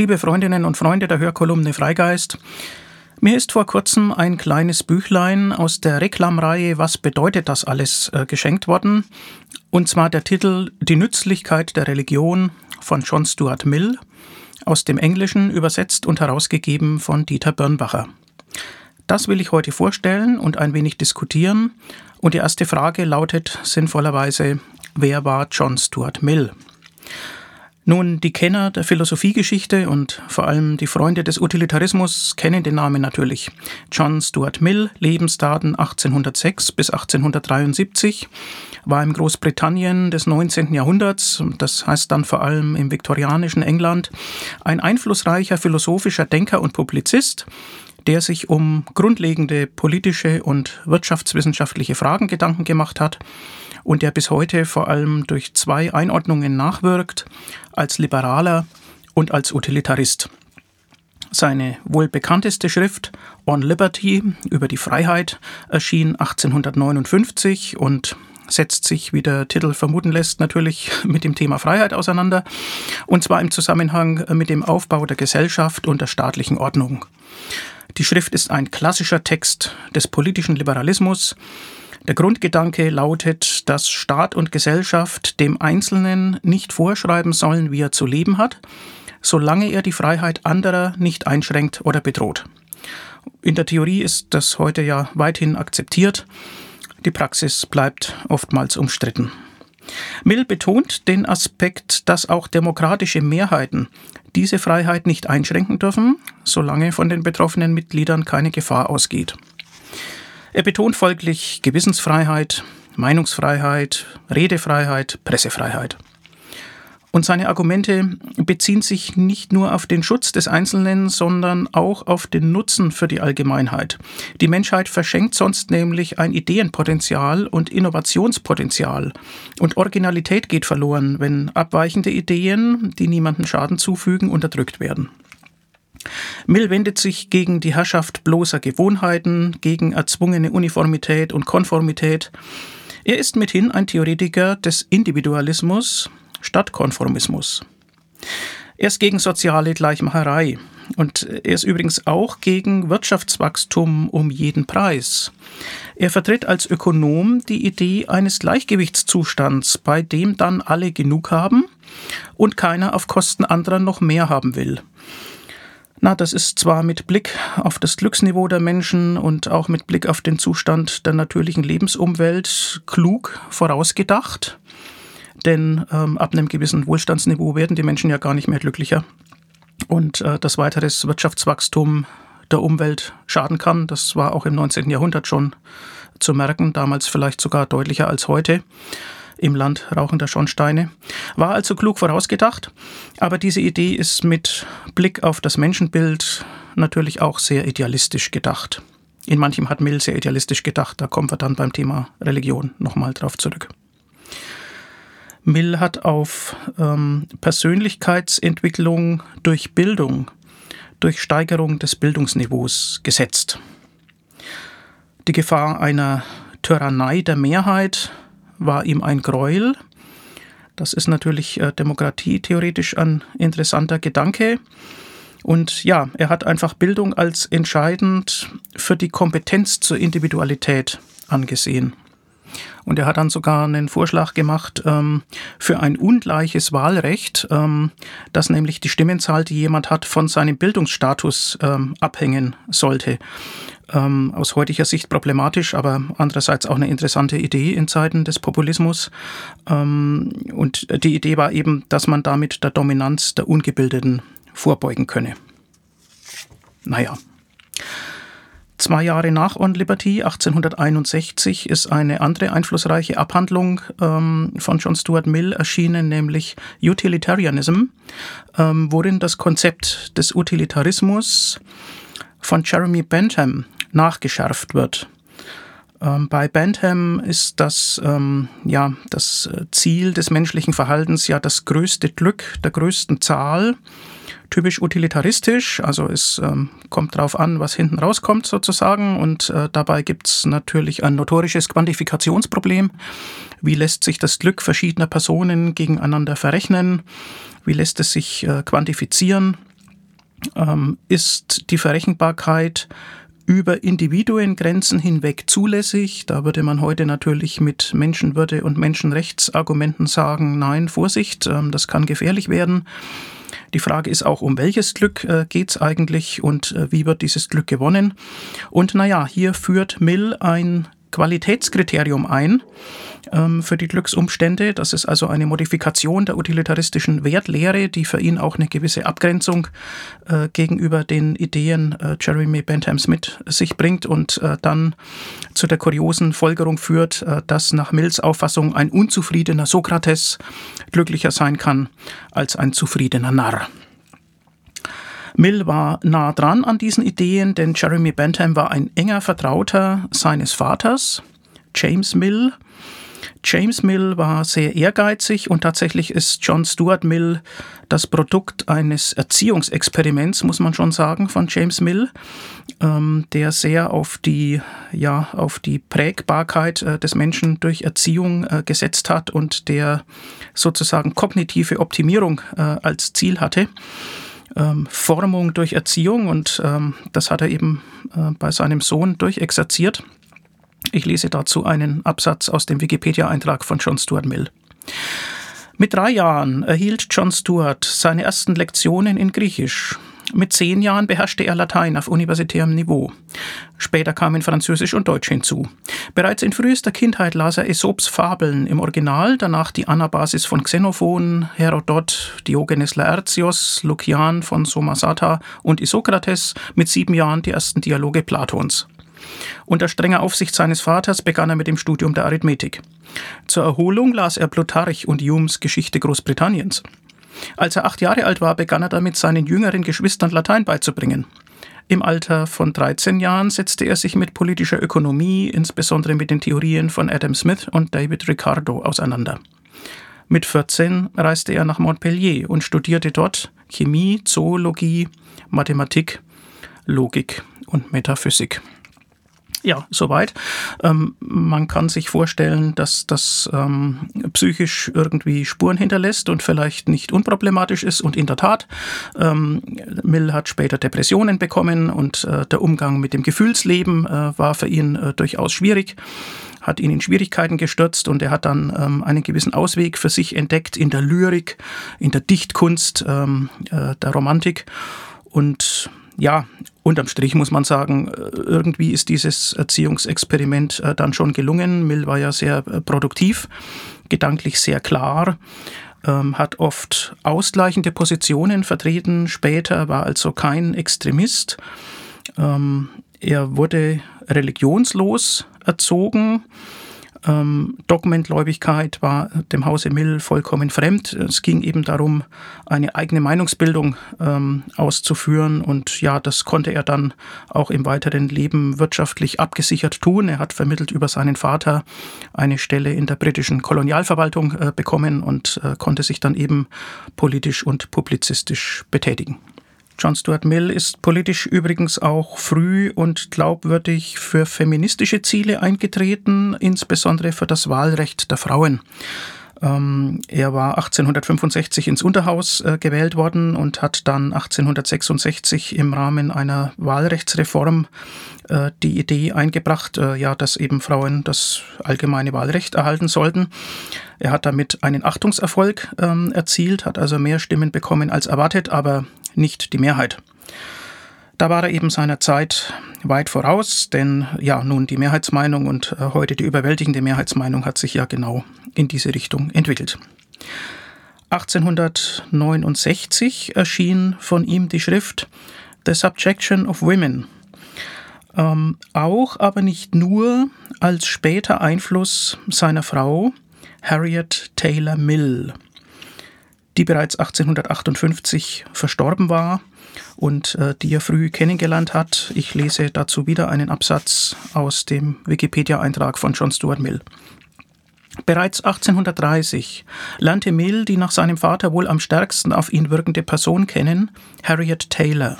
liebe Freundinnen und Freunde der Hörkolumne Freigeist. Mir ist vor kurzem ein kleines Büchlein aus der Reklamreihe Was bedeutet das alles äh, geschenkt worden. Und zwar der Titel Die Nützlichkeit der Religion von John Stuart Mill, aus dem Englischen übersetzt und herausgegeben von Dieter Birnbacher. Das will ich heute vorstellen und ein wenig diskutieren. Und die erste Frage lautet sinnvollerweise, wer war John Stuart Mill? Nun, die Kenner der Philosophiegeschichte und vor allem die Freunde des Utilitarismus kennen den Namen natürlich. John Stuart Mill, Lebensdaten 1806 bis 1873, war im Großbritannien des 19. Jahrhunderts, das heißt dann vor allem im viktorianischen England, ein einflussreicher philosophischer Denker und Publizist, der sich um grundlegende politische und wirtschaftswissenschaftliche Fragen Gedanken gemacht hat und der bis heute vor allem durch zwei Einordnungen nachwirkt, als Liberaler und als Utilitarist. Seine wohl bekannteste Schrift On Liberty über die Freiheit erschien 1859 und setzt sich, wie der Titel vermuten lässt, natürlich mit dem Thema Freiheit auseinander, und zwar im Zusammenhang mit dem Aufbau der Gesellschaft und der staatlichen Ordnung. Die Schrift ist ein klassischer Text des politischen Liberalismus. Der Grundgedanke lautet, dass Staat und Gesellschaft dem Einzelnen nicht vorschreiben sollen, wie er zu leben hat, solange er die Freiheit anderer nicht einschränkt oder bedroht. In der Theorie ist das heute ja weithin akzeptiert. Die Praxis bleibt oftmals umstritten. Mill betont den Aspekt, dass auch demokratische Mehrheiten diese Freiheit nicht einschränken dürfen, solange von den betroffenen Mitgliedern keine Gefahr ausgeht. Er betont folglich Gewissensfreiheit, Meinungsfreiheit, Redefreiheit, Pressefreiheit. Und seine Argumente beziehen sich nicht nur auf den Schutz des Einzelnen, sondern auch auf den Nutzen für die Allgemeinheit. Die Menschheit verschenkt sonst nämlich ein Ideenpotenzial und Innovationspotenzial. Und Originalität geht verloren, wenn abweichende Ideen, die niemandem Schaden zufügen, unterdrückt werden. Mill wendet sich gegen die Herrschaft bloßer Gewohnheiten, gegen erzwungene Uniformität und Konformität. Er ist mithin ein Theoretiker des Individualismus, statt Konformismus. Er ist gegen soziale Gleichmacherei und er ist übrigens auch gegen Wirtschaftswachstum um jeden Preis. Er vertritt als Ökonom die Idee eines Gleichgewichtszustands, bei dem dann alle genug haben und keiner auf Kosten anderer noch mehr haben will. Na, das ist zwar mit Blick auf das Glücksniveau der Menschen und auch mit Blick auf den Zustand der natürlichen Lebensumwelt klug vorausgedacht, denn ähm, ab einem gewissen Wohlstandsniveau werden die Menschen ja gar nicht mehr glücklicher. Und äh, dass weiteres Wirtschaftswachstum der Umwelt schaden kann, das war auch im 19. Jahrhundert schon zu merken, damals vielleicht sogar deutlicher als heute im Land rauchender Schornsteine. War also klug vorausgedacht, aber diese Idee ist mit Blick auf das Menschenbild natürlich auch sehr idealistisch gedacht. In manchem hat Mill sehr idealistisch gedacht, da kommen wir dann beim Thema Religion nochmal drauf zurück. Mill hat auf ähm, Persönlichkeitsentwicklung durch Bildung, durch Steigerung des Bildungsniveaus gesetzt. Die Gefahr einer Tyrannei der Mehrheit war ihm ein Gräuel. Das ist natürlich äh, demokratietheoretisch ein interessanter Gedanke. Und ja, er hat einfach Bildung als entscheidend für die Kompetenz zur Individualität angesehen. Und er hat dann sogar einen Vorschlag gemacht ähm, für ein ungleiches Wahlrecht, ähm, dass nämlich die Stimmenzahl, die jemand hat, von seinem Bildungsstatus ähm, abhängen sollte. Ähm, aus heutiger Sicht problematisch, aber andererseits auch eine interessante Idee in Zeiten des Populismus. Ähm, und die Idee war eben, dass man damit der Dominanz der Ungebildeten vorbeugen könne. Naja. Zwei Jahre nach On Liberty, 1861, ist eine andere einflussreiche Abhandlung ähm, von John Stuart Mill erschienen, nämlich Utilitarianism, ähm, worin das Konzept des Utilitarismus von Jeremy Bentham nachgeschärft wird. Ähm, bei Bentham ist das, ähm, ja, das Ziel des menschlichen Verhaltens ja das größte Glück der größten Zahl typisch utilitaristisch, also es ähm, kommt darauf an, was hinten rauskommt sozusagen und äh, dabei gibt es natürlich ein notorisches Quantifikationsproblem. Wie lässt sich das Glück verschiedener Personen gegeneinander verrechnen? Wie lässt es sich äh, quantifizieren? ähm, ist die Verrechenbarkeit über Individuengrenzen hinweg zulässig. Da würde man heute natürlich mit Menschenwürde und Menschenrechtsargumenten sagen, nein, Vorsicht, ähm, das kann gefährlich werden. Die Frage ist auch, um welches Glück äh, geht es eigentlich und äh, wie wird dieses Glück gewonnen? Und naja, hier führt Mill ein Qualitätskriterium ein ähm, für die Glücksumstände. Das ist also eine Modifikation der utilitaristischen Wertlehre, die für ihn auch eine gewisse Abgrenzung äh, gegenüber den Ideen äh, Jeremy Benthams mit sich bringt und äh, dann zu der kuriosen Folgerung führt, äh, dass nach Mills Auffassung ein unzufriedener Sokrates glücklicher sein kann als ein zufriedener Narr. Mill war nah dran an diesen Ideen, denn Jeremy Bentham war ein enger Vertrauter seines Vaters, James Mill. James Mill war sehr ehrgeizig und tatsächlich ist John Stuart Mill das Produkt eines Erziehungsexperiments, muss man schon sagen, von James Mill, ähm, der sehr auf die, ja, auf die Prägbarkeit äh, des Menschen durch Erziehung äh, gesetzt hat und der sozusagen kognitive Optimierung äh, als Ziel hatte ähm, Formung durch Erziehung und ähm, das hat er eben äh, bei seinem Sohn durchexerziert. Ich lese dazu einen Absatz aus dem Wikipedia-Eintrag von John Stuart Mill. Mit drei Jahren erhielt John Stuart seine ersten Lektionen in Griechisch. Mit zehn Jahren beherrschte er Latein auf universitärem Niveau. Später kamen Französisch und Deutsch hinzu. Bereits in frühester Kindheit las er Aesops Fabeln im Original, danach die Anabasis von Xenophon, Herodot, Diogenes Laertios, Lukian von Somasata und Isokrates, mit sieben Jahren die ersten Dialoge Platons. Unter strenger Aufsicht seines Vaters begann er mit dem Studium der Arithmetik. Zur Erholung las er Plutarch und Humes Geschichte Großbritanniens. Als er acht Jahre alt war, begann er damit, seinen jüngeren Geschwistern Latein beizubringen. Im Alter von 13 Jahren setzte er sich mit politischer Ökonomie, insbesondere mit den Theorien von Adam Smith und David Ricardo, auseinander. Mit 14 reiste er nach Montpellier und studierte dort Chemie, Zoologie, Mathematik, Logik und Metaphysik. Ja, soweit. Ähm, man kann sich vorstellen, dass das ähm, psychisch irgendwie Spuren hinterlässt und vielleicht nicht unproblematisch ist. Und in der Tat, ähm, Mill hat später Depressionen bekommen und äh, der Umgang mit dem Gefühlsleben äh, war für ihn äh, durchaus schwierig hat ihn in Schwierigkeiten gestürzt und er hat dann ähm, einen gewissen Ausweg für sich entdeckt in der Lyrik, in der Dichtkunst, ähm, äh, der Romantik. Und ja, unterm Strich muss man sagen, äh, irgendwie ist dieses Erziehungsexperiment äh, dann schon gelungen. Mill war ja sehr äh, produktiv, gedanklich sehr klar, ähm, hat oft ausgleichende Positionen vertreten. Später war also kein Extremist. Ähm, er wurde religionslos erzogen ähm, Dogmentgläubigkeit war dem Hause Mill vollkommen fremd. Es ging eben darum, eine eigene Meinungsbildung ähm, auszuführen und ja, das konnte er dann auch im weiteren Leben wirtschaftlich abgesichert tun. Er hat vermittelt über seinen Vater eine Stelle in der britischen Kolonialverwaltung äh, bekommen und äh, konnte sich dann eben politisch und publizistisch betätigen. John Stuart Mill ist politisch übrigens auch früh und glaubwürdig für feministische Ziele eingetreten, insbesondere für das Wahlrecht der Frauen. Ähm, er war 1865 ins Unterhaus äh, gewählt worden und hat dann 1866 im Rahmen einer Wahlrechtsreform äh, die Idee eingebracht, äh, ja, dass eben Frauen das allgemeine Wahlrecht erhalten sollten. Er hat damit einen Achtungserfolg ähm, erzielt, hat also mehr Stimmen bekommen als erwartet, aber nicht die Mehrheit. Da war er eben seiner Zeit weit voraus, denn ja, nun die Mehrheitsmeinung und äh, heute die überwältigende Mehrheitsmeinung hat sich ja genau in diese Richtung entwickelt. 1869 erschien von ihm die Schrift The Subjection of Women, ähm, auch aber nicht nur als später Einfluss seiner Frau Harriet Taylor Mill die bereits 1858 verstorben war und äh, die er früh kennengelernt hat. Ich lese dazu wieder einen Absatz aus dem Wikipedia-Eintrag von John Stuart Mill. Bereits 1830 lernte Mill die nach seinem Vater wohl am stärksten auf ihn wirkende Person kennen, Harriet Taylor.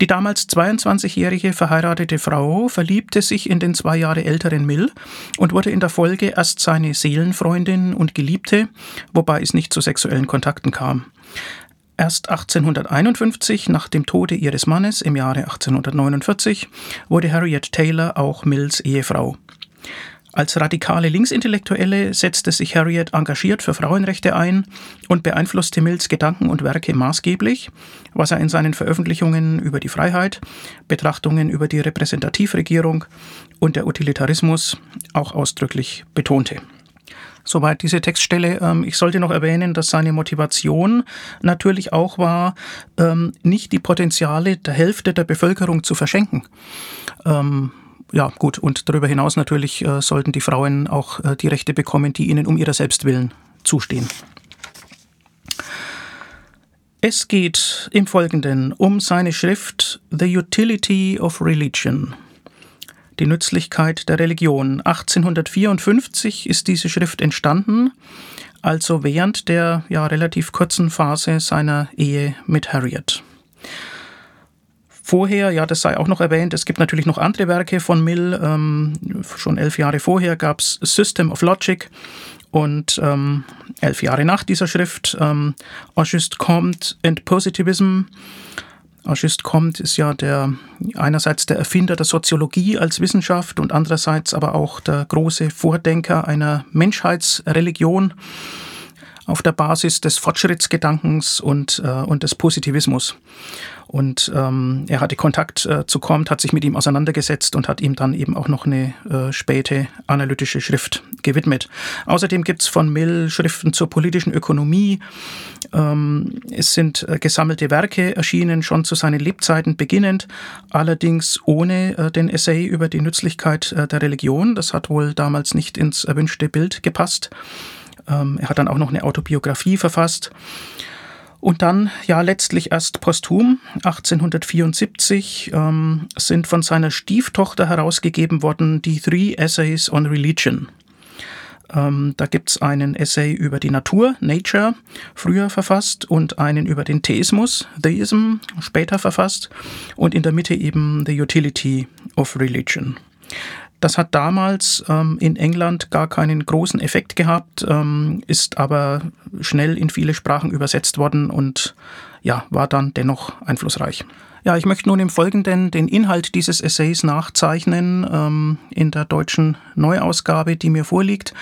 Die damals 22-jährige verheiratete Frau verliebte sich in den zwei Jahre älteren Mill und wurde in der Folge erst seine Seelenfreundin und Geliebte, wobei es nicht zu sexuellen Kontakten kam. Erst 1851, nach dem Tode ihres Mannes im Jahre 1849, wurde Harriet Taylor auch Mills Ehefrau. Als radikale Linksintellektuelle setzte sich Harriet engagiert für Frauenrechte ein und beeinflusste Mills Gedanken und Werke maßgeblich, was er in seinen Veröffentlichungen über die Freiheit, Betrachtungen über die Repräsentativregierung und der Utilitarismus auch ausdrücklich betonte. Soweit diese Textstelle. Ähm, ich sollte noch erwähnen, dass seine Motivation natürlich auch war, ähm, nicht die Potenziale der Hälfte der Bevölkerung zu verschenken. Ja, gut, und darüber hinaus natürlich äh, sollten die Frauen auch äh, die Rechte bekommen, die ihnen um ihrer selbst willen zustehen. Es geht im Folgenden um seine Schrift The Utility of Religion die Nützlichkeit der Religion. 1854 ist diese Schrift entstanden, also während der ja relativ kurzen Phase seiner Ehe mit Harriet. Vorher, ja, das sei auch noch erwähnt, es gibt natürlich noch andere Werke von Mill. Ähm, schon elf Jahre vorher gab es System of Logic und ähm, elf Jahre nach dieser Schrift ähm, Auguste Comte and Positivism Auguste Comte ist ja der, einerseits der Erfinder der Soziologie als Wissenschaft und andererseits aber auch der große Vordenker einer Menschheitsreligion auf der Basis des Fortschrittsgedankens und, äh, und des Positivismus. Und ähm, er hatte Kontakt äh, zu Comte, hat sich mit ihm auseinandergesetzt und hat ihm dann eben auch noch eine äh, späte analytische Schrift gewidmet. Außerdem gibt's von Mill Schriften zur politischen Ökonomie. Ähm, es sind äh, gesammelte Werke erschienen, schon zu seinen Lebzeiten beginnend, allerdings ohne äh, den Essay über die Nützlichkeit äh, der Religion. Das hat wohl damals nicht ins erwünschte Bild gepasst. Ähm, er hat dann auch noch eine Autobiografie verfasst. Und dann, ja, letztlich erst posthum, 1874, ähm, sind von seiner Stieftochter herausgegeben worden die Three Essays on Religion. Ähm, da gibt's einen Essay über die Natur, Nature, früher verfasst, und einen über den Theismus, Theism, später verfasst, und in der Mitte eben The Utility of Religion. Das hat damals ähm, in England gar keinen großen Effekt gehabt, ähm, ist aber schnell in viele Sprachen übersetzt worden und ja, war dann dennoch einflussreich. Ja, ich möchte nun im Folgenden den Inhalt dieses Essays nachzeichnen ähm, in der deutschen Neuausgabe, die mir vorliegt.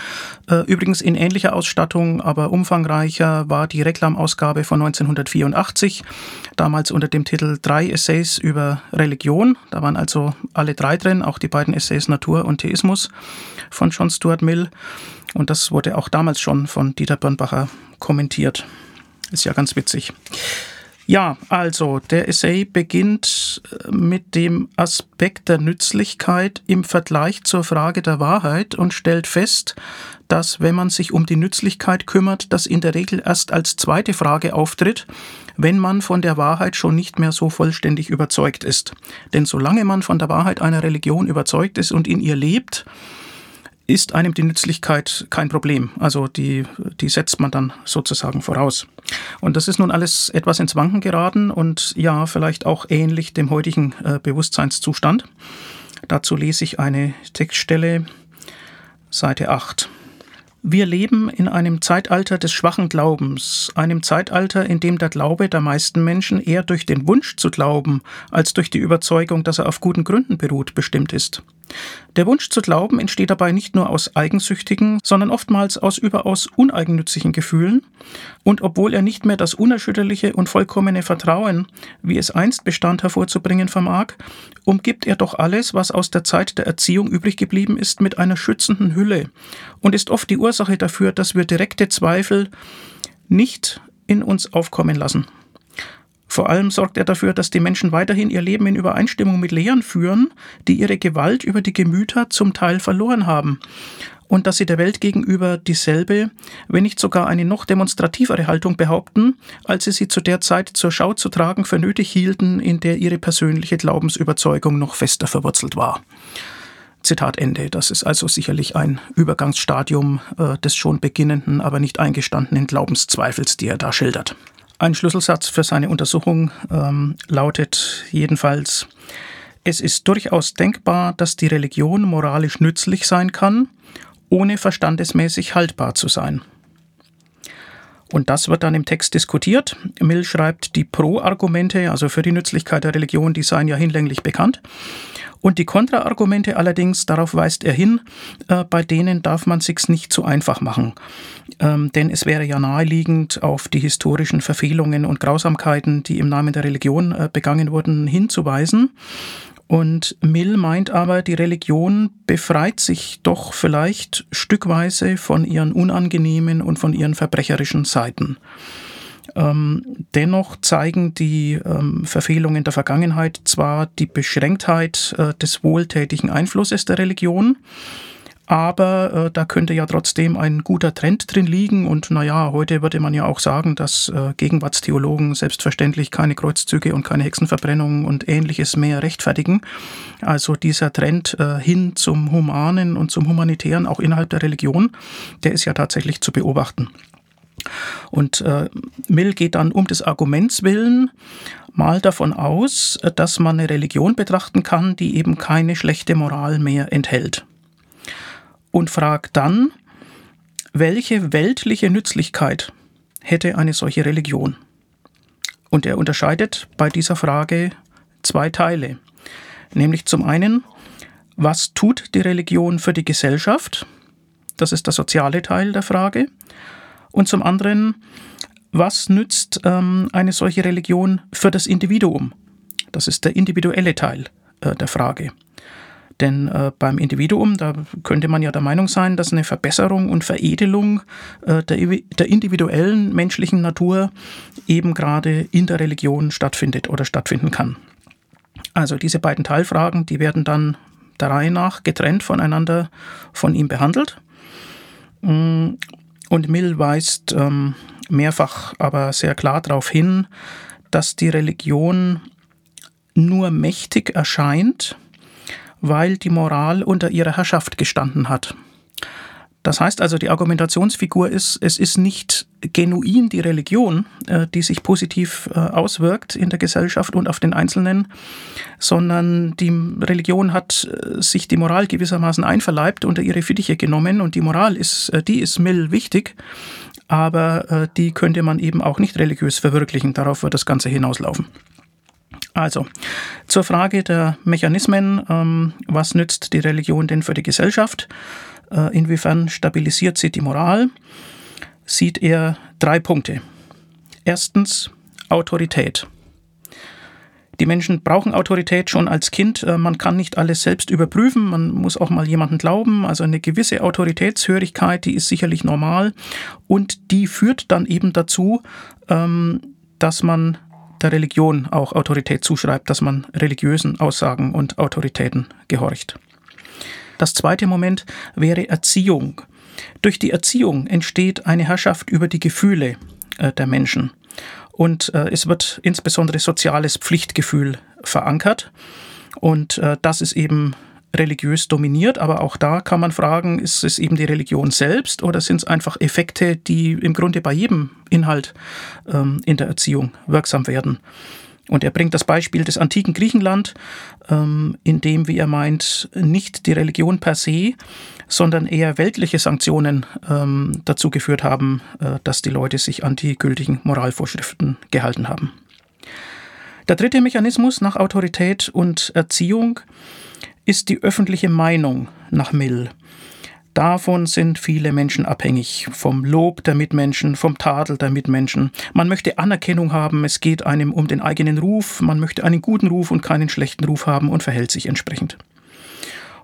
Äh, übrigens in ähnlicher Ausstattung, aber umfangreicher war die Reklamausgabe von 1984, damals unter dem Titel Drei Essays über Religion. Da waren also alle drei drin, auch die beiden Essays Natur und Theismus von John Stuart Mill. Und das wurde auch damals schon von Dieter Birnbacher kommentiert. Ist ja ganz witzig. Ja, also der Essay beginnt äh, mit dem Aspekt der Nützlichkeit im Vergleich zur Frage der Wahrheit und stellt fest, dass wenn man sich um die Nützlichkeit kümmert, das in der Regel erst als zweite Frage auftritt, wenn man von der Wahrheit schon nicht mehr so vollständig überzeugt ist. Denn solange man von der Wahrheit einer Religion überzeugt ist und in ihr lebt, ist einem die Nützlichkeit kein Problem. Also die, die setzt man dann sozusagen voraus. Und das ist nun alles etwas ins Wanken geraten und ja, vielleicht auch ähnlich dem heutigen äh, Bewusstseinszustand. Dazu lese ich eine Textstelle, Seite 8. Wir leben in einem Zeitalter des schwachen Glaubens, einem Zeitalter, in dem der Glaube der meisten Menschen eher durch den Wunsch zu glauben als durch die Überzeugung, dass er auf guten Gründen beruht, bestimmt ist. Der Wunsch zu glauben entsteht dabei nicht nur aus eigensüchtigen, sondern oftmals aus überaus uneigennützigen Gefühlen, und obwohl er nicht mehr das unerschütterliche und vollkommene Vertrauen, wie es einst bestand, hervorzubringen vermag, umgibt er doch alles, was aus der Zeit der Erziehung übrig geblieben ist, mit einer schützenden Hülle und ist oft die Ursache dafür, dass wir direkte Zweifel nicht in uns aufkommen lassen. Vor allem sorgt er dafür, dass die Menschen weiterhin ihr Leben in Übereinstimmung mit Lehren führen, die ihre Gewalt über die Gemüter zum Teil verloren haben und dass sie der Welt gegenüber dieselbe, wenn nicht sogar eine noch demonstrativere Haltung behaupten, als sie sie zu der Zeit zur Schau zu tragen für nötig hielten, in der ihre persönliche Glaubensüberzeugung noch fester verwurzelt war. Zitat Ende. Das ist also sicherlich ein Übergangsstadium äh, des schon beginnenden, aber nicht eingestandenen Glaubenszweifels, die er da schildert. Ein Schlüsselsatz für seine Untersuchung ähm, lautet jedenfalls, es ist durchaus denkbar, dass die Religion moralisch nützlich sein kann, ohne verstandesmäßig haltbar zu sein. Und das wird dann im Text diskutiert. Mill schreibt, die Pro-Argumente, also für die Nützlichkeit der Religion, die seien ja hinlänglich bekannt. Und die Kontraargumente allerdings, darauf weist er hin, äh, bei denen darf man sich's nicht zu einfach machen. Ähm, denn es wäre ja naheliegend, auf die historischen Verfehlungen und Grausamkeiten, die im Namen der Religion äh, begangen wurden, hinzuweisen. Und Mill meint aber, die Religion befreit sich doch vielleicht stückweise von ihren unangenehmen und von ihren verbrecherischen Seiten. Ähm, dennoch zeigen die ähm, Verfehlungen der Vergangenheit zwar die Beschränktheit äh, des wohltätigen Einflusses der Religion, aber äh, da könnte ja trotzdem ein guter Trend drin liegen. Und naja, heute würde man ja auch sagen, dass äh, Gegenwartstheologen selbstverständlich keine Kreuzzüge und keine Hexenverbrennungen und ähnliches mehr rechtfertigen. Also dieser Trend äh, hin zum Humanen und zum Humanitären auch innerhalb der Religion, der ist ja tatsächlich zu beobachten. Und äh, Mill geht dann um des Arguments willen mal davon aus, dass man eine Religion betrachten kann, die eben keine schlechte Moral mehr enthält und fragt dann, welche weltliche Nützlichkeit hätte eine solche Religion? Und er unterscheidet bei dieser Frage zwei Teile. Nämlich zum einen, was tut die Religion für die Gesellschaft? Das ist der soziale Teil der Frage. Und zum anderen, was nützt ähm, eine solche Religion für das Individuum? Das ist der individuelle Teil äh, der Frage. Denn äh, beim Individuum, da könnte man ja der Meinung sein, dass eine Verbesserung und Veredelung äh, der, der individuellen menschlichen Natur eben gerade in der Religion stattfindet oder stattfinden kann. Also diese beiden Teilfragen, die werden dann der Reihe nach getrennt voneinander von ihm behandelt. Mm, und Mill weist ähm, mehrfach aber sehr klar darauf hin, dass die Religion nur mächtig erscheint, weil die Moral unter ihrer Herrschaft gestanden hat. Das heißt also, die Argumentationsfigur ist, es ist nicht genuin die Religion, äh, die sich positiv äh, auswirkt in der Gesellschaft und auf den Einzelnen, sondern die Religion hat äh, sich die Moral gewissermaßen einverleibt, unter ihre Fittiche genommen und die Moral ist, die ist Mill wichtig, aber die könnte man eben auch nicht religiös verwirklichen. Darauf wird das Ganze hinauslaufen. Also, zur Frage der Mechanismen, ähm, was nützt die Religion denn für die Gesellschaft? Äh, inwiefern stabilisiert sie die Moral? Sieht er drei Punkte. Erstens Autorität. Die Menschen brauchen Autorität schon als Kind. Äh, man kann nicht alles selbst überprüfen. Man muss auch mal jemanden glauben. Also eine gewisse Autoritätshörigkeit, die ist sicherlich normal. Und die führt dann eben dazu, ähm, dass man der Religion auch Autorität zuschreibt, dass man religiösen Aussagen und Autoritäten gehorcht. Das zweite Moment wäre Erziehung. Durch die Erziehung entsteht eine Herrschaft über die Gefühle äh, der Menschen. Und äh, es wird insbesondere soziales Pflichtgefühl verankert. Und äh, das ist eben religiös dominiert, aber auch da kann man fragen, ist es eben die Religion selbst oder sind es einfach Effekte, die im Grunde bei jedem Inhalt ähm, in der Erziehung wirksam werden? Und er bringt das Beispiel des antiken Griechenland, ähm, in dem, wie er meint, nicht die Religion per se, sondern eher weltliche Sanktionen ähm, dazu geführt haben, äh, dass die Leute sich an die gültigen Moralvorschriften gehalten haben. Der dritte Mechanismus nach Autorität und Erziehung ist die öffentliche Meinung nach Mill. Davon sind viele Menschen abhängig, vom Lob der Mitmenschen, vom Tadel der Mitmenschen. Man möchte Anerkennung haben, es geht einem um den eigenen Ruf, man möchte einen guten Ruf und keinen schlechten Ruf haben und verhält sich entsprechend.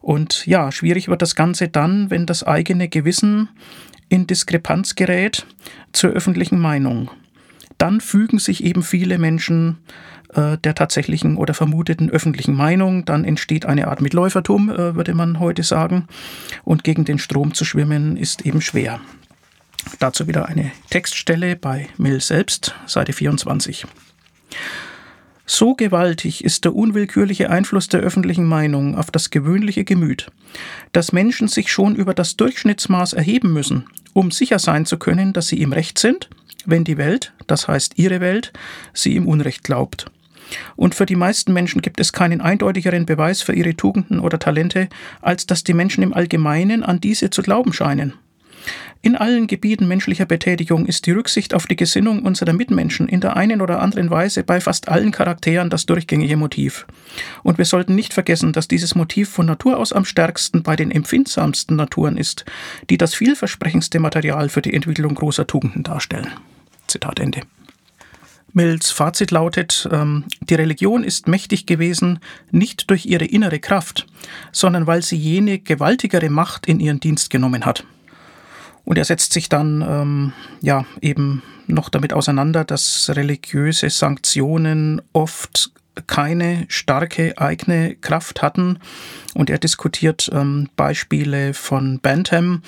Und ja, schwierig wird das Ganze dann, wenn das eigene Gewissen in Diskrepanz gerät zur öffentlichen Meinung. Dann fügen sich eben viele Menschen äh, der tatsächlichen oder vermuteten öffentlichen Meinung. Dann entsteht eine Art Mitläufertum, äh, würde man heute sagen. Und gegen den Strom zu schwimmen ist eben schwer. Dazu wieder eine Textstelle bei Mill selbst, Seite 24. So gewaltig ist der unwillkürliche Einfluss der öffentlichen Meinung auf das gewöhnliche Gemüt, dass Menschen sich schon über das Durchschnittsmaß erheben müssen, um sicher sein zu können, dass sie im Recht sind, wenn die Welt, das heißt ihre Welt, sie im Unrecht glaubt. Und für die meisten Menschen gibt es keinen eindeutigeren Beweis für ihre Tugenden oder Talente, als dass die Menschen im Allgemeinen an diese zu glauben scheinen. In allen Gebieten menschlicher Betätigung ist die Rücksicht auf die Gesinnung unserer Mitmenschen in der einen oder anderen Weise bei fast allen Charakteren das durchgängige Motiv. Und wir sollten nicht vergessen, dass dieses Motiv von Natur aus am stärksten bei den empfindsamsten Naturen ist, die das vielversprechendste Material für die Entwicklung großer Tugenden darstellen. Zitat Ende. Mills Fazit lautet, ähm, die Religion ist mächtig gewesen, nicht durch ihre innere Kraft, sondern weil sie jene gewaltigere Macht in ihren Dienst genommen hat. Und er setzt sich dann ähm, ja eben noch damit auseinander, dass religiöse Sanktionen oft keine starke eigene Kraft hatten. Und er diskutiert ähm, Beispiele von Bantam,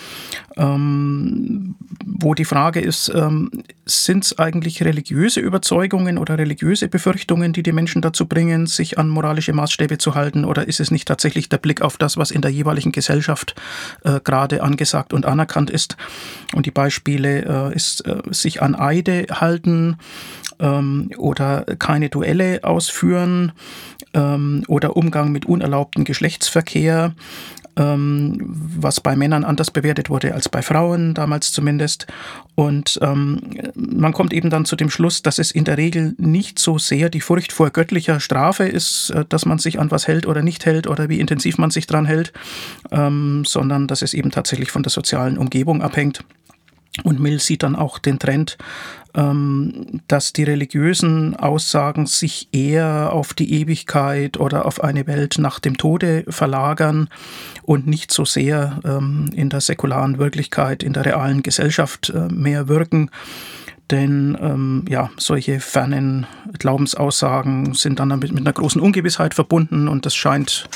ähm, wo die Frage ist, ähm, sind es eigentlich religiöse Überzeugungen oder religiöse Befürchtungen, die die Menschen dazu bringen, sich an moralische Maßstäbe zu halten? Oder ist es nicht tatsächlich der Blick auf das, was in der jeweiligen Gesellschaft äh, gerade angesagt und anerkannt ist? Und die Beispiele äh, ist äh, sich an Eide halten, ähm, oder keine Duelle ausführen ähm, oder Umgang mit unerlaubtem Geschlechtsverkehr, ähm, was bei Männern anders bewertet wurde als bei Frauen, damals zumindest. Und ähm, man kommt eben dann zu dem Schluss, dass es in der Regel nicht so sehr die Furcht vor göttlicher Strafe ist, äh, dass man sich an was hält oder nicht hält oder wie intensiv man sich dran hält, ähm, sondern dass es eben tatsächlich von der sozialen Umgebung abhängt. Und Mill sieht dann auch den Trend, dass die religiösen Aussagen sich eher auf die Ewigkeit oder auf eine Welt nach dem Tode verlagern und nicht so sehr ähm, in der säkularen Wirklichkeit, in der realen Gesellschaft äh, mehr wirken. Denn ähm, ja, solche fernen Glaubensaussagen sind dann damit mit einer großen Ungewissheit verbunden und das scheint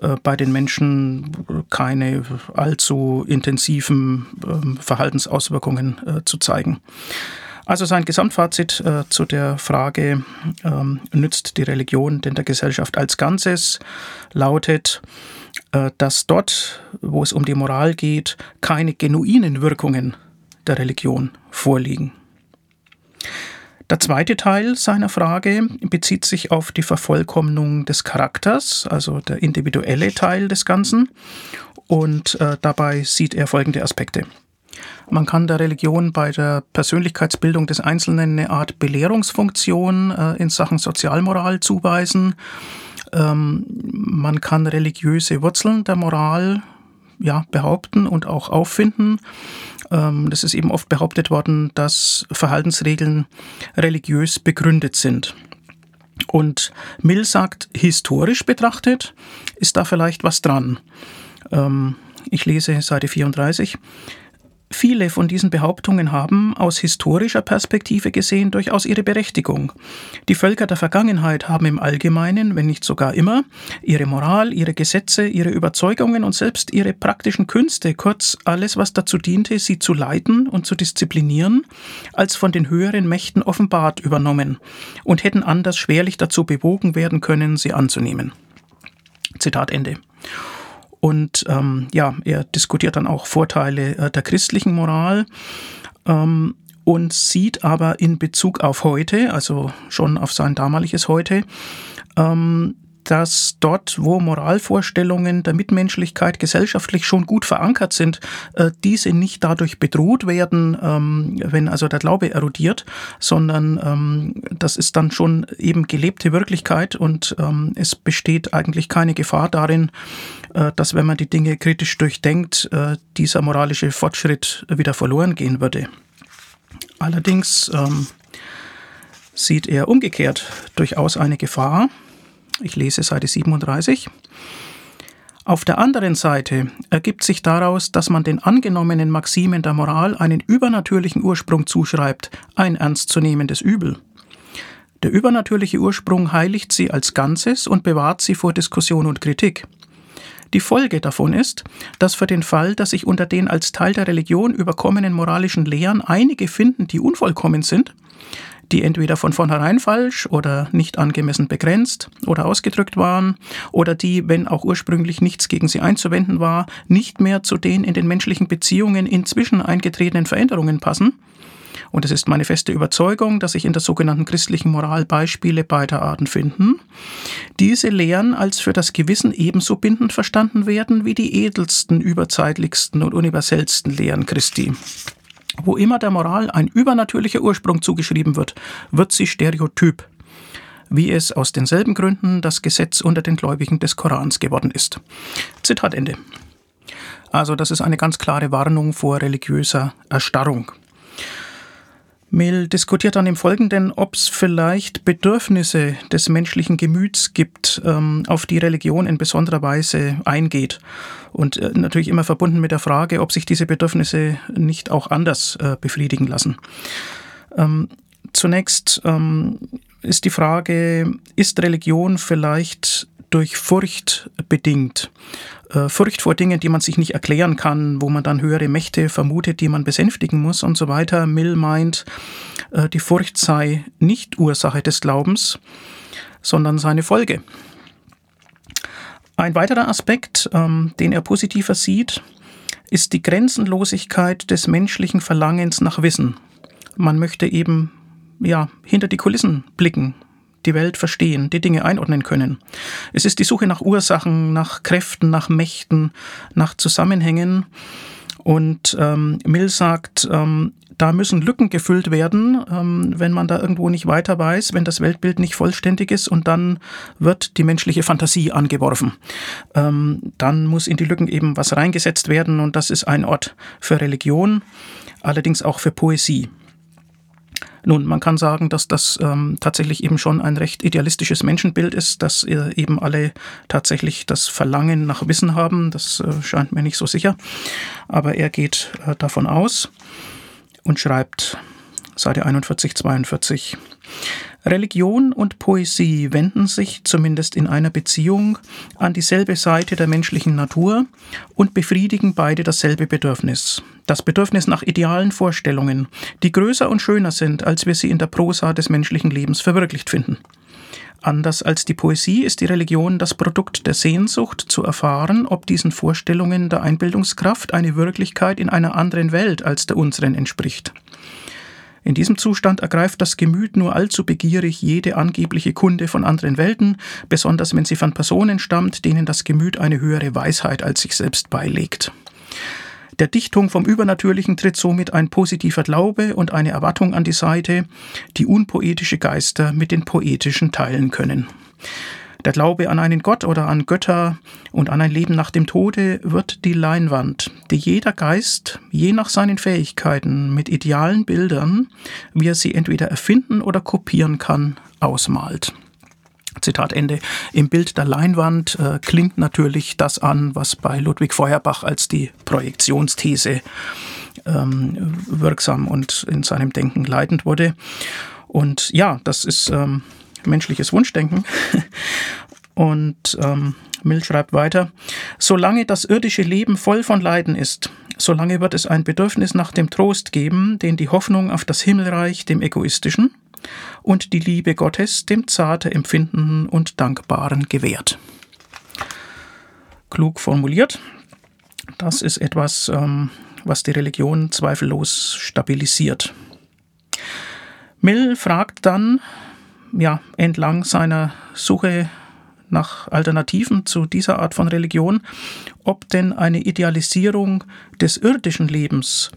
äh, bei den Menschen keine allzu intensiven äh, Verhaltensauswirkungen äh, zu zeigen. Also sein Gesamtfazit äh, zu der Frage, ähm, nützt die Religion denn der Gesellschaft als Ganzes, lautet, äh, dass dort, wo es um die Moral geht, keine genuinen Wirkungen der Religion vorliegen. Der zweite Teil seiner Frage bezieht sich auf die Vervollkommnung des Charakters, also der individuelle Teil des Ganzen. Und äh, dabei sieht er folgende Aspekte. Man kann der Religion bei der Persönlichkeitsbildung des Einzelnen eine Art Belehrungsfunktion äh, in Sachen Sozialmoral zuweisen. Ähm, man kann religiöse Wurzeln der Moral ja, behaupten und auch auffinden. Ähm, das ist eben oft behauptet worden, dass Verhaltensregeln religiös begründet sind. Und Mill sagt, historisch betrachtet ist da vielleicht was dran. Ähm, ich lese Seite 34. Viele von diesen Behauptungen haben aus historischer Perspektive gesehen durchaus ihre Berechtigung. Die Völker der Vergangenheit haben im Allgemeinen, wenn nicht sogar immer, ihre Moral, ihre Gesetze, ihre Überzeugungen und selbst ihre praktischen Künste, kurz alles, was dazu diente, sie zu leiten und zu disziplinieren, als von den höheren Mächten offenbart übernommen und hätten anders schwerlich dazu bewogen werden können, sie anzunehmen. Zitat Ende. Und ähm, ja, er diskutiert dann auch Vorteile äh, der christlichen Moral. Ähm, und sieht aber in Bezug auf heute, also schon auf sein damaliges Heute, ähm, dass dort, wo Moralvorstellungen der Mitmenschlichkeit gesellschaftlich schon gut verankert sind, äh, diese nicht dadurch bedroht werden, ähm, wenn also der Glaube erodiert, sondern ähm, das ist dann schon eben gelebte Wirklichkeit und ähm, es besteht eigentlich keine Gefahr darin, äh, dass wenn man die Dinge kritisch durchdenkt, äh, dieser moralische Fortschritt wieder verloren gehen würde. Allerdings sieht er umgekehrt durchaus eine Gefahr, ich lese Seite 37. Auf der anderen Seite ergibt sich daraus, dass man den angenommenen Maximen der Moral einen übernatürlichen Ursprung zuschreibt, ein ernstzunehmendes Übel. Der übernatürliche Ursprung heiligt sie als Ganzes und bewahrt sie vor Diskussion und Kritik. Die Folge davon ist, dass für den Fall, dass sich unter den als Teil der Religion überkommenen moralischen Lehren einige finden, die unvollkommen sind, die entweder von vornherein falsch oder nicht angemessen begrenzt oder ausgedrückt waren oder die, wenn auch ursprünglich nichts gegen sie einzuwenden war, nicht mehr zu den in den menschlichen Beziehungen inzwischen eingetretenen Veränderungen passen Und es ist meine feste Überzeugung, dass sich in der sogenannten christlichen Moral Beispiele beider Arten finden. Diese Lehren als für das Gewissen ebenso bindend verstanden werden wie die edelsten, überzeitlichsten und universellsten Lehren Christi. Wo immer der Moral ein übernatürlicher Ursprung zugeschrieben wird, wird sie stereotyp, wie es aus denselben Gründen das Gesetz unter den Gläubigen des Korans geworden ist. Zitat Ende. Also das ist eine ganz klare Warnung vor religiöser Erstarrung. Mill diskutiert dann im Folgenden, ob es vielleicht Bedürfnisse des menschlichen Gemüts gibt, ähm, auf die Religion in besonderer Weise eingeht. Und äh, natürlich immer verbunden mit der Frage, ob sich diese Bedürfnisse nicht auch anders äh, befriedigen lassen. Ähm, zunächst ähm, ist die Frage, ist Religion vielleicht durch Furcht bedingt? Äh, Furcht vor Dingen, die man sich nicht erklären kann, wo man dann höhere Mächte vermutet, die man besänftigen muss und so weiter. Mill meint, äh, die Furcht sei nicht Ursache des Glaubens, sondern seine Folge. Ein weiterer Aspekt, ähm, den er positiver sieht, ist die Grenzenlosigkeit des menschlichen Verlangens nach Wissen. Man möchte eben ja hinter die Kulissen blicken, die Welt verstehen, die Dinge einordnen können. Es ist die Suche nach Ursachen, nach Kräften, nach Mächten, nach Zusammenhängen. Und ähm, Mill sagt, ähm, da müssen Lücken gefüllt werden, ähm, wenn man da irgendwo nicht weiter weiß, wenn das Weltbild nicht vollständig ist und dann wird die menschliche Fantasie angeworfen. Ähm, dann muss in die Lücken eben was reingesetzt werden und das ist ein Ort für Religion, allerdings auch für Poesie. Nun, man kann sagen, dass das ähm, tatsächlich eben schon ein recht idealistisches Menschenbild ist, dass äh, eben alle tatsächlich das Verlangen nach Wissen haben. Das äh, scheint mir nicht so sicher. Aber er geht äh, davon aus und schreibt Seite 41, 42. Religion und Poesie wenden sich, zumindest in einer Beziehung, an dieselbe Seite der menschlichen Natur und befriedigen beide dasselbe Bedürfnis. Das Bedürfnis nach idealen Vorstellungen, die größer und schöner sind, als wir sie in der Prosa des menschlichen Lebens verwirklicht finden. Anders als die Poesie ist die Religion das Produkt der Sehnsucht zu erfahren, ob diesen Vorstellungen der Einbildungskraft eine Wirklichkeit in einer anderen Welt als der unseren entspricht. In diesem Zustand ergreift das Gemüt nur allzu begierig jede angebliche Kunde von anderen Welten, besonders wenn sie von Personen stammt, denen das Gemüt eine höhere Weisheit als sich selbst beilegt. Der Dichtung vom Übernatürlichen tritt somit ein positiver Glaube und eine Erwartung an die Seite, die unpoetische Geister mit den poetischen teilen können. Der Glaube an einen Gott oder an Götter und an ein Leben nach dem Tode wird die Leinwand, die jeder Geist, je nach seinen Fähigkeiten, mit idealen Bildern, wie er sie entweder erfinden oder kopieren kann, ausmalt. Zitat Ende. Im Bild der Leinwand äh, klingt natürlich das an, was bei Ludwig Feuerbach als die Projektionsthese ähm, wirksam und in seinem Denken leitend wurde. Und ja, das ist ähm, menschliches Wunschdenken. Und ähm, Mill schreibt weiter, solange das irdische Leben voll von Leiden ist, solange wird es ein Bedürfnis nach dem Trost geben, den die Hoffnung auf das Himmelreich dem Egoistischen und die Liebe Gottes dem zarte Empfindenden und Dankbaren gewährt. Klug formuliert. Das ist etwas, ähm, was die Religion zweifellos stabilisiert. Mill fragt dann, ja, entlang seiner Suche nach Alternativen zu dieser Art von Religion, ob denn eine Idealisierung des irdischen Lebens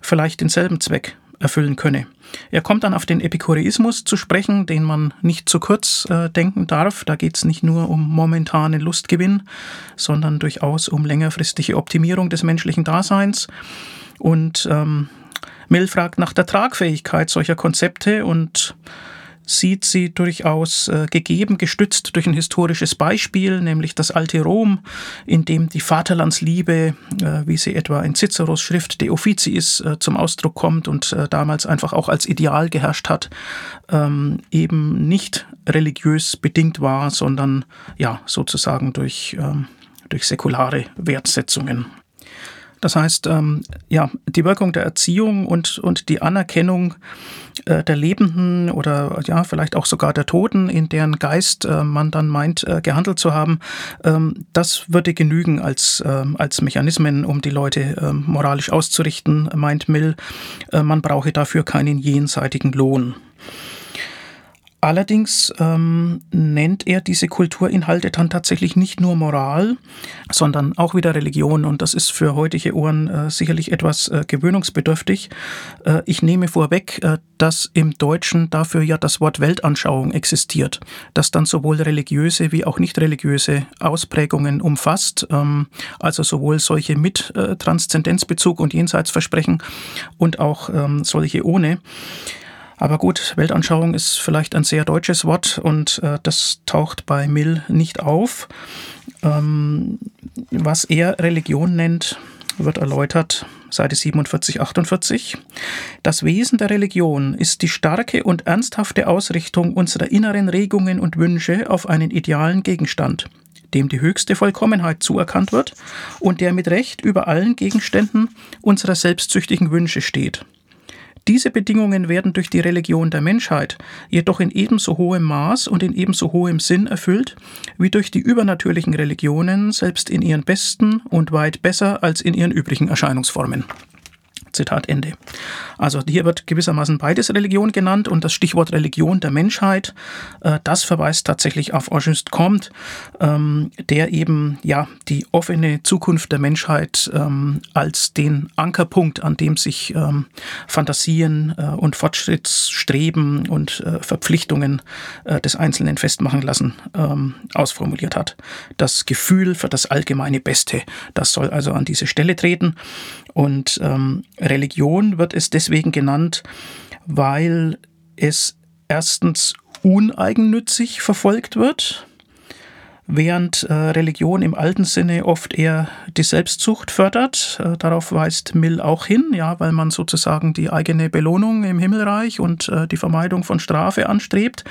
vielleicht denselben Zweck erfüllen könne. Er kommt dann auf den Epikureismus zu sprechen, den man nicht zu kurz äh, denken darf. Da geht es nicht nur um momentanen Lustgewinn, sondern durchaus um längerfristige Optimierung des menschlichen Daseins. Und ähm, Mill fragt nach der Tragfähigkeit solcher Konzepte und sieht sie durchaus äh, gegeben, gestützt durch ein historisches Beispiel, nämlich das alte Rom, in dem die Vaterlandsliebe, äh, wie sie etwa in Ciceros Schrift De Officiis äh, zum Ausdruck kommt und äh, damals einfach auch als Ideal geherrscht hat, ähm, eben nicht religiös bedingt war, sondern ja sozusagen durch, ähm, durch säkulare Wertsetzungen Das heißt, ähm, ja, die Wirkung der Erziehung und, und die Anerkennung äh, der Lebenden oder ja, vielleicht auch sogar der Toten, in deren Geist äh, man dann meint, äh, gehandelt zu haben, ähm, das würde genügen als, ähm, als Mechanismen, um die Leute ähm, moralisch auszurichten, meint Mill. Äh, man brauche dafür keinen jenseitigen Lohn. Allerdings ähm, nennt er diese Kulturinhalte dann tatsächlich nicht nur Moral, sondern auch wieder Religion. Und das ist für heutige Ohren äh, sicherlich etwas äh, gewöhnungsbedürftig. Äh, ich nehme vorweg, äh, dass im Deutschen dafür ja das Wort Weltanschauung existiert, das dann sowohl religiöse wie auch nicht religiöse Ausprägungen umfasst, ähm, also sowohl solche mit äh, Transzendenzbezug und Jenseitsversprechen und auch ähm, solche ohne. Aber gut, Weltanschauung ist vielleicht ein sehr deutsches Wort und äh, das taucht bei Mill nicht auf. Ähm, was er Religion nennt, wird erläutert, Seite 47, 48. Das Wesen der Religion ist die starke und ernsthafte Ausrichtung unserer inneren Regungen und Wünsche auf einen idealen Gegenstand, dem die höchste Vollkommenheit zuerkannt wird und der mit Recht über allen Gegenständen unserer selbstsüchtigen Wünsche steht. Diese Bedingungen werden durch die Religion der Menschheit jedoch in ebenso hohem Maß und in ebenso hohem Sinn erfüllt wie durch die übernatürlichen Religionen, selbst in ihren besten und weit besser als in ihren übrigen Erscheinungsformen. Zitat Ende. Also hier wird gewissermaßen beides Religion genannt und das Stichwort Religion der Menschheit, äh, das verweist tatsächlich auf Auguste Comte, ähm, der eben ja die offene Zukunft der Menschheit ähm, als den Ankerpunkt, an dem sich ähm, Fantasien äh, und Fortschrittsstreben und äh, Verpflichtungen äh, des Einzelnen festmachen lassen, ähm, ausformuliert hat. Das Gefühl für das allgemeine Beste, das soll also an diese Stelle treten und ähm, Religion wird es deswegen genannt, weil es erstens uneigennützig verfolgt wird, während äh, Religion im alten Sinne oft eher die Selbstzucht fördert. Äh, darauf weist Mill auch hin, ja, weil man sozusagen die eigene Belohnung im Himmelreich und äh, die Vermeidung von Strafe anstrebt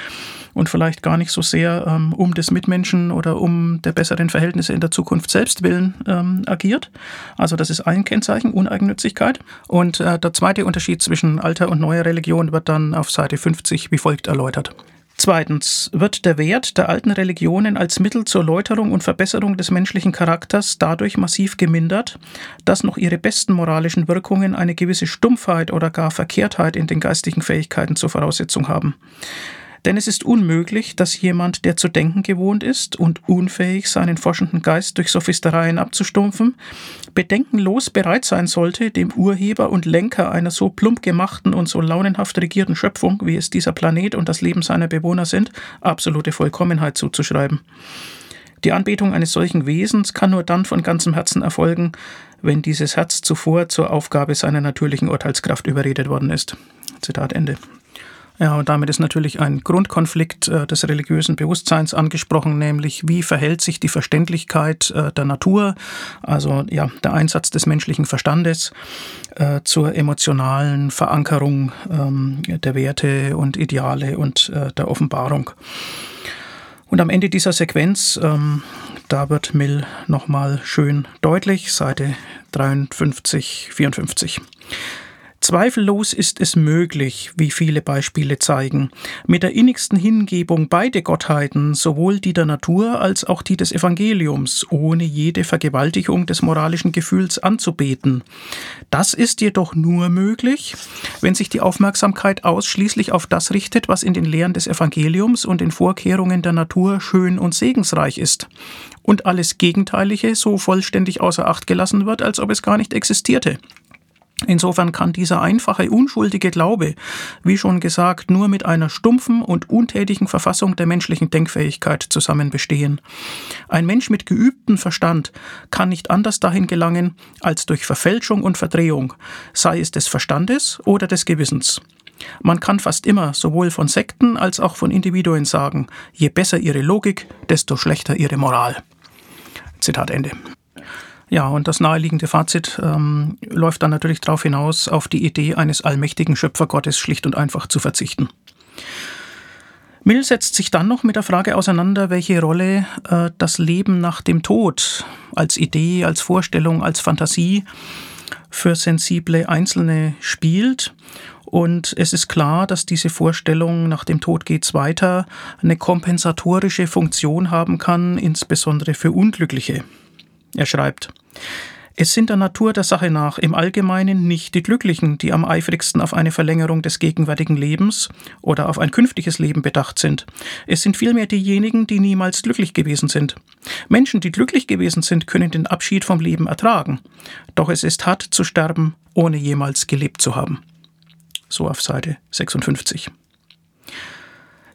und vielleicht gar nicht so sehr ähm, um des Mitmenschen oder um der besseren Verhältnisse in der Zukunft selbst willen ähm, agiert. Also das ist ein Kennzeichen, Uneigennützigkeit. Und äh, der zweite Unterschied zwischen alter und neuer Religion wird dann auf Seite 50 wie folgt erläutert. Zweitens wird der Wert der alten Religionen als Mittel zur Läuterung und Verbesserung des menschlichen Charakters dadurch massiv gemindert, dass noch ihre besten moralischen Wirkungen eine gewisse Stumpfheit oder gar Verkehrtheit in den geistigen Fähigkeiten zur Voraussetzung haben. Denn es ist unmöglich, dass jemand, der zu denken gewohnt ist und unfähig, seinen forschenden Geist durch Sophistereien abzustumpfen, bedenkenlos bereit sein sollte, dem Urheber und Lenker einer so plump gemachten und so launenhaft regierten Schöpfung, wie es dieser Planet und das Leben seiner Bewohner sind, absolute Vollkommenheit zuzuschreiben. Die Anbetung eines solchen Wesens kann nur dann von ganzem Herzen erfolgen, wenn dieses Herz zuvor zur Aufgabe seiner natürlichen Urteilskraft überredet worden ist. Zitat Ende. Ja, und damit ist natürlich ein Grundkonflikt äh, des religiösen Bewusstseins angesprochen, nämlich wie verhält sich die Verständlichkeit äh, der Natur, also ja, der Einsatz des menschlichen Verstandes äh, zur emotionalen Verankerung ähm, der Werte und Ideale und äh, der Offenbarung. Und am Ende dieser Sequenz, ähm, da wird Mill nochmal schön deutlich, Seite 53, 54. Zweifellos ist es möglich, wie viele Beispiele zeigen, mit der innigsten Hingebung beide Gottheiten, sowohl die der Natur als auch die des Evangeliums, ohne jede Vergewaltigung des moralischen Gefühls anzubeten. Das ist jedoch nur möglich, wenn sich die Aufmerksamkeit ausschließlich auf das richtet, was in den Lehren des Evangeliums und den Vorkehrungen der Natur schön und segensreich ist, und alles Gegenteilige so vollständig außer Acht gelassen wird, als ob es gar nicht existierte. Insofern kann dieser einfache, unschuldige Glaube, wie schon gesagt, nur mit einer stumpfen und untätigen Verfassung der menschlichen Denkfähigkeit zusammen bestehen. Ein Mensch mit geübtem Verstand kann nicht anders dahin gelangen als durch Verfälschung und Verdrehung, sei es des Verstandes oder des Gewissens. Man kann fast immer sowohl von Sekten als auch von Individuen sagen, je besser ihre Logik, desto schlechter ihre Moral. Zitat Ende. Ja, und das naheliegende Fazit ähm, läuft dann natürlich darauf hinaus, auf die Idee eines allmächtigen Schöpfergottes schlicht und einfach zu verzichten. Mill setzt sich dann noch mit der Frage auseinander, welche Rolle äh, das Leben nach dem Tod als Idee, als Vorstellung, als Fantasie für sensible Einzelne spielt. Und es ist klar, dass diese Vorstellung nach dem Tod geht's weiter eine kompensatorische Funktion haben kann, insbesondere für Unglückliche. Er schreibt, es sind der Natur der Sache nach im Allgemeinen nicht die Glücklichen, die am eifrigsten auf eine Verlängerung des gegenwärtigen Lebens oder auf ein künftiges Leben bedacht sind. Es sind vielmehr diejenigen, die niemals glücklich gewesen sind. Menschen, die glücklich gewesen sind, können den Abschied vom Leben ertragen. Doch es ist hart zu sterben, ohne jemals gelebt zu haben. So auf Seite 56.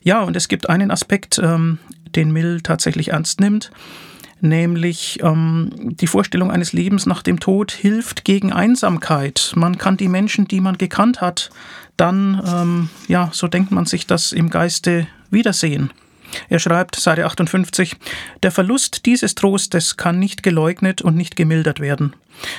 Ja, und es gibt einen Aspekt, ähm, den Mill tatsächlich ernst nimmt nämlich ähm, die Vorstellung eines Lebens nach dem Tod hilft gegen Einsamkeit. Man kann die Menschen, die man gekannt hat, dann, ähm, ja, so denkt man sich das im Geiste wiedersehen. Er schreibt, Seite 58, der Verlust dieses Trostes kann nicht geleugnet und nicht gemildert werden.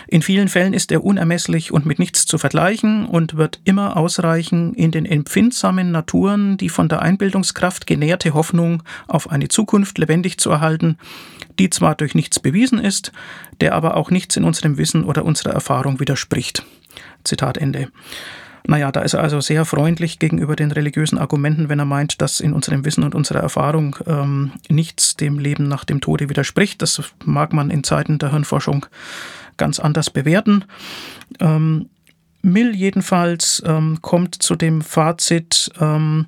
In vielen Fällen ist er unermesslich und mit nichts zu vergleichen und wird immer ausreichen, in den empfindsamen Naturen die von der Einbildungskraft genährte Hoffnung auf eine Zukunft lebendig zu erhalten, die zwar durch nichts bewiesen ist, der aber auch nichts in unserem Wissen oder unserer Erfahrung widerspricht. Zitat Ende. Naja, da ist er also sehr freundlich gegenüber den religiösen Argumenten, wenn er meint, dass in unserem Wissen und unserer Erfahrung ähm, nichts dem Leben nach dem Tode widerspricht. Das mag man in Zeiten der Hirnforschung ganz anders bewerten. Ähm, Mill jedenfalls ähm, kommt zu dem Fazit, ähm,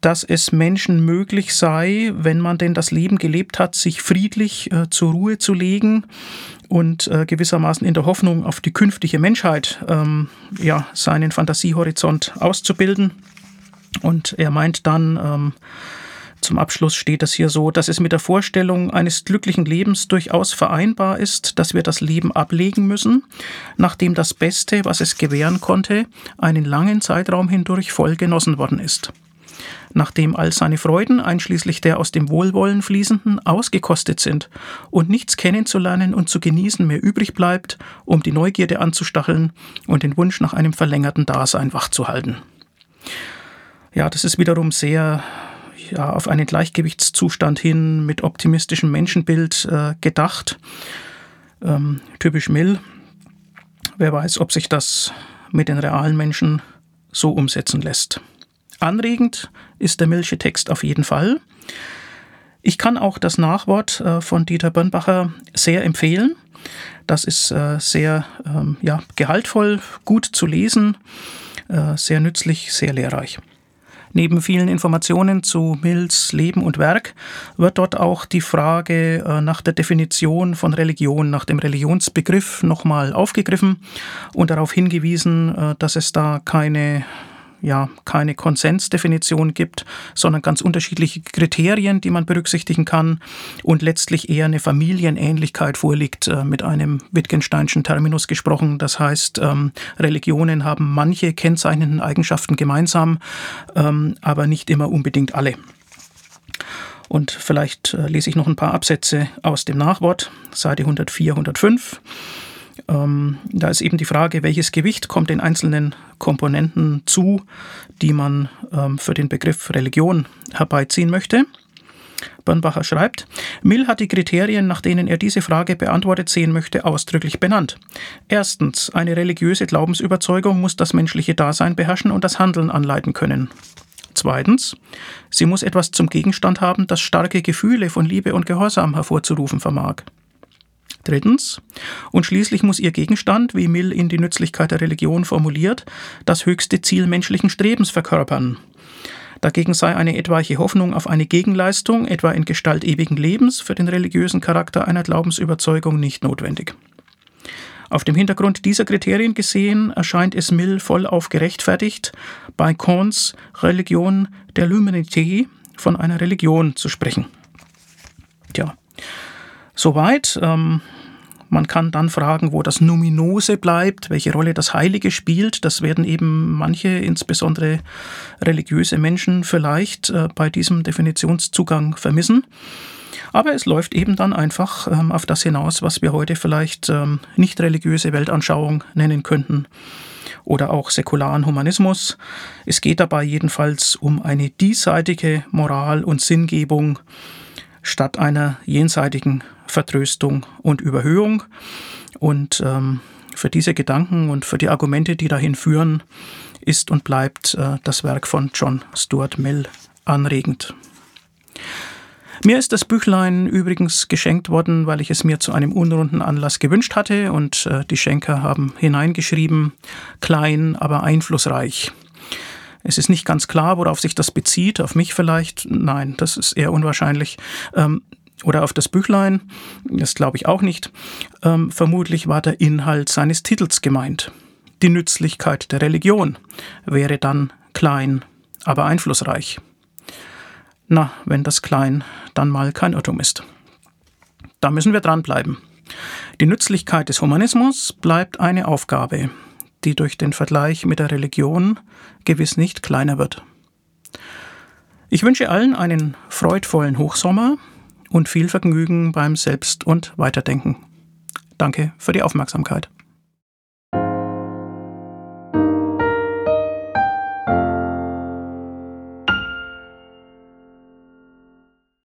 dass es Menschen möglich sei, wenn man denn das Leben gelebt hat, sich friedlich äh, zur Ruhe zu legen und äh, gewissermaßen in der Hoffnung auf die künftige Menschheit ähm, ja, seinen Fantasiehorizont auszubilden. Und er meint dann, ähm, zum Abschluss steht es hier so, dass es mit der Vorstellung eines glücklichen Lebens durchaus vereinbar ist, dass wir das Leben ablegen müssen, nachdem das Beste, was es gewähren konnte, einen langen Zeitraum hindurch voll genossen worden ist nachdem all seine Freuden, einschließlich der aus dem Wohlwollen fließenden, ausgekostet sind und nichts kennenzulernen und zu genießen mehr übrig bleibt, um die Neugierde anzustacheln und den Wunsch nach einem verlängerten Dasein wachzuhalten. Ja, das ist wiederum sehr ja, auf einen Gleichgewichtszustand hin mit optimistischem Menschenbild äh, gedacht. Ähm, typisch Mill. Wer weiß, ob sich das mit den realen Menschen so umsetzen lässt. Anregend ist der Milche Text auf jeden Fall. Ich kann auch das Nachwort äh, von Dieter Birnbacher sehr empfehlen. Das ist äh, sehr ähm, ja, gehaltvoll, gut zu lesen, äh, sehr nützlich, sehr lehrreich. Neben vielen Informationen zu Mills Leben und Werk wird dort auch die Frage nach der Definition von Religion, nach dem Religionsbegriff nochmal aufgegriffen und darauf hingewiesen, dass es da keine ja keine Konsensdefinition gibt, sondern ganz unterschiedliche Kriterien, die man berücksichtigen kann und letztlich eher eine Familienähnlichkeit vorliegt, äh, mit einem Wittgensteinschen Terminus gesprochen. Das heißt, ähm, Religionen haben manche kennzeichnenden Eigenschaften gemeinsam, ähm, aber nicht immer unbedingt alle. Und vielleicht äh, lese ich noch ein paar Absätze aus dem Nachwort, Seite 104, 105. Ähm, da ist eben die Frage, welches Gewicht kommt den einzelnen Komponenten zu, die man ähm, für den Begriff Religion herbeiziehen möchte. Birnbacher schreibt, Mill hat die Kriterien, nach denen er diese Frage beantwortet sehen möchte, ausdrücklich benannt. Erstens, eine religiöse Glaubensüberzeugung muss das menschliche Dasein beherrschen und das Handeln anleiten können. Zweitens, sie muss etwas zum Gegenstand haben, das starke Gefühle von Liebe und Gehorsam hervorzurufen vermag. Drittens. Und schließlich muss ihr Gegenstand, wie Mill in die Nützlichkeit der Religion formuliert, das höchste Ziel menschlichen Strebens verkörpern. Dagegen sei eine etwaige Hoffnung auf eine Gegenleistung, etwa in Gestalt ewigen Lebens, für den religiösen Charakter einer Glaubensüberzeugung nicht notwendig. Auf dem Hintergrund dieser Kriterien gesehen erscheint es Mill vollauf gerechtfertigt, bei Kants Religion der L'Humanité von einer Religion zu sprechen. Tja, Soweit. Ähm, man kann dann fragen, wo das Numinose bleibt, welche Rolle das Heilige spielt. Das werden eben manche, insbesondere religiöse Menschen, vielleicht äh, bei diesem Definitionszugang vermissen. Aber es läuft eben dann einfach ähm, auf das hinaus, was wir heute vielleicht ähm, nicht religiöse Weltanschauung nennen könnten. oder auch säkularen Humanismus. Es geht dabei jedenfalls um eine diesseitige Moral und Sinngebung statt einer jenseitigen Vertröstung und Überhöhung. Und ähm, für diese Gedanken und für die Argumente, die dahin führen, ist und bleibt äh, das Werk von John Stuart Mill anregend. Mir ist das Büchlein übrigens geschenkt worden, weil ich es mir zu einem unrunden Anlass gewünscht hatte und äh, die Schenker haben hineingeschrieben, klein, aber einflussreich. Es ist nicht ganz klar, worauf sich das bezieht, auf mich vielleicht. Nein, das ist eher unwahrscheinlich. Ähm, oder auf das Büchlein, das glaube ich auch nicht. Ähm, vermutlich war der Inhalt seines Titels gemeint. Die Nützlichkeit der Religion wäre dann klein, aber einflussreich. Na, wenn das klein dann mal kein Irrtum ist. Da müssen wir dranbleiben. Die Nützlichkeit des Humanismus bleibt eine Aufgabe, die durch den Vergleich mit der Religion gewiss nicht kleiner wird. Ich wünsche allen einen freudvollen Hochsommer und viel Vergnügen beim Selbst- und Weiterdenken. Danke für die Aufmerksamkeit.